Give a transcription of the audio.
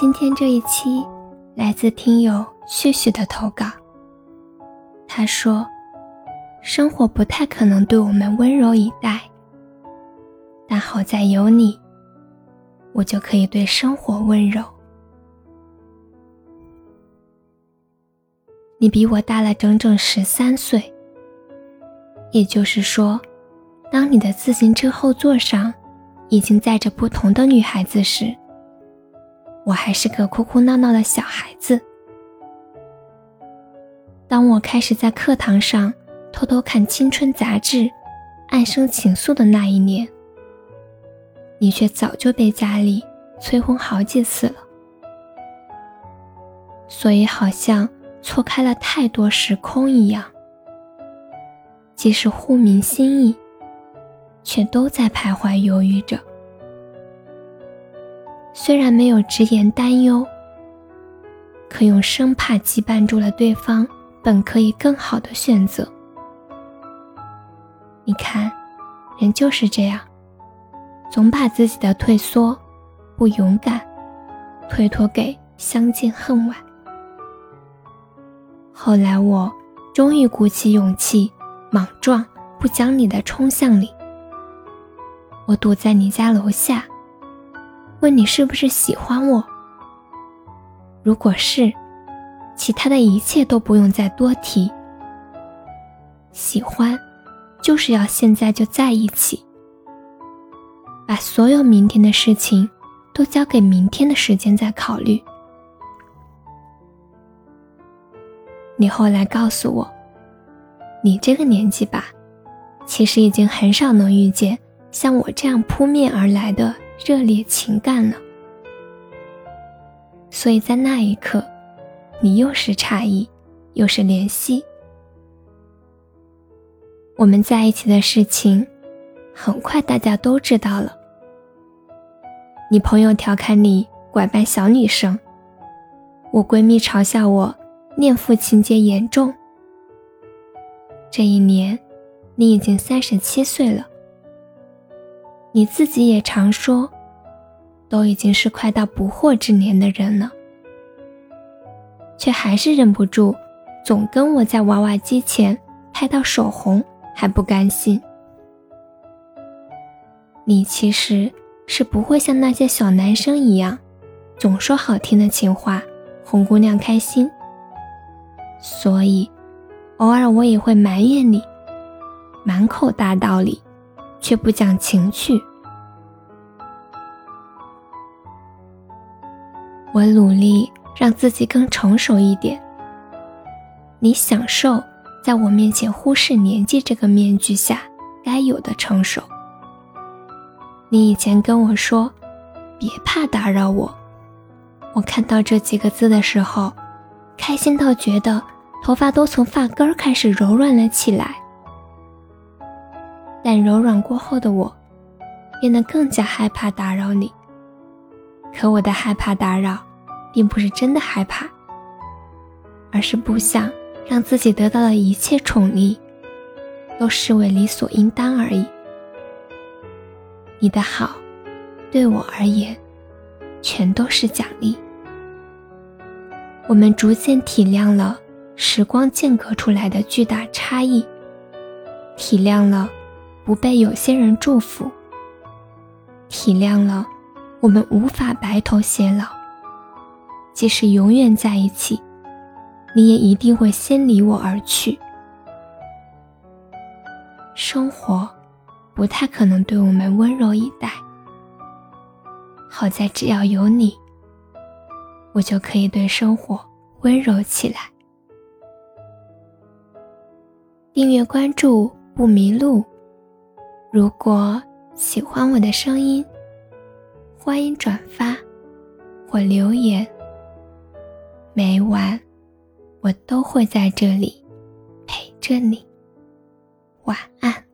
今天这一期来自听友旭旭的投稿。他说：“生活不太可能对我们温柔以待，但好在有你，我就可以对生活温柔。”你比我大了整整十三岁，也就是说，当你的自行车后座上已经载着不同的女孩子时，我还是个哭哭闹闹的小孩子。当我开始在课堂上偷偷看青春杂志、暗生情愫的那一年，你却早就被家里催婚好几次了，所以好像。错开了太多时空一样，即使互明心意，却都在徘徊犹豫着。虽然没有直言担忧，可用生怕羁绊住了对方本可以更好的选择。你看，人就是这样，总把自己的退缩、不勇敢推脱给相见恨晚。后来我终于鼓起勇气，莽撞不讲理的冲向你。我堵在你家楼下，问你是不是喜欢我。如果是，其他的一切都不用再多提。喜欢，就是要现在就在一起，把所有明天的事情都交给明天的时间再考虑。你后来告诉我，你这个年纪吧，其实已经很少能遇见像我这样扑面而来的热烈情感了。所以在那一刻，你又是诧异，又是怜惜。我们在一起的事情，很快大家都知道了。你朋友调侃你拐卖小女生，我闺蜜嘲笑我。恋父情节严重。这一年，你已经三十七岁了。你自己也常说，都已经是快到不惑之年的人了，却还是忍不住总跟我在娃娃机前拍到手红，还不甘心。你其实是不会像那些小男生一样，总说好听的情话，哄姑娘开心。所以，偶尔我也会埋怨你，满口大道理，却不讲情趣。我努力让自己更成熟一点。你享受在我面前忽视年纪这个面具下该有的成熟。你以前跟我说，别怕打扰我，我看到这几个字的时候。开心到觉得头发都从发根儿开始柔软了起来，但柔软过后的我，变得更加害怕打扰你。可我的害怕打扰，并不是真的害怕，而是不想让自己得到的一切宠溺，都视为理所应当而已。你的好，对我而言，全都是奖励。我们逐渐体谅了时光间隔出来的巨大差异，体谅了不被有些人祝福，体谅了我们无法白头偕老。即使永远在一起，你也一定会先离我而去。生活不太可能对我们温柔以待，好在只要有你。我就可以对生活温柔起来。订阅关注不迷路。如果喜欢我的声音，欢迎转发或留言。每晚我都会在这里陪着你。晚安。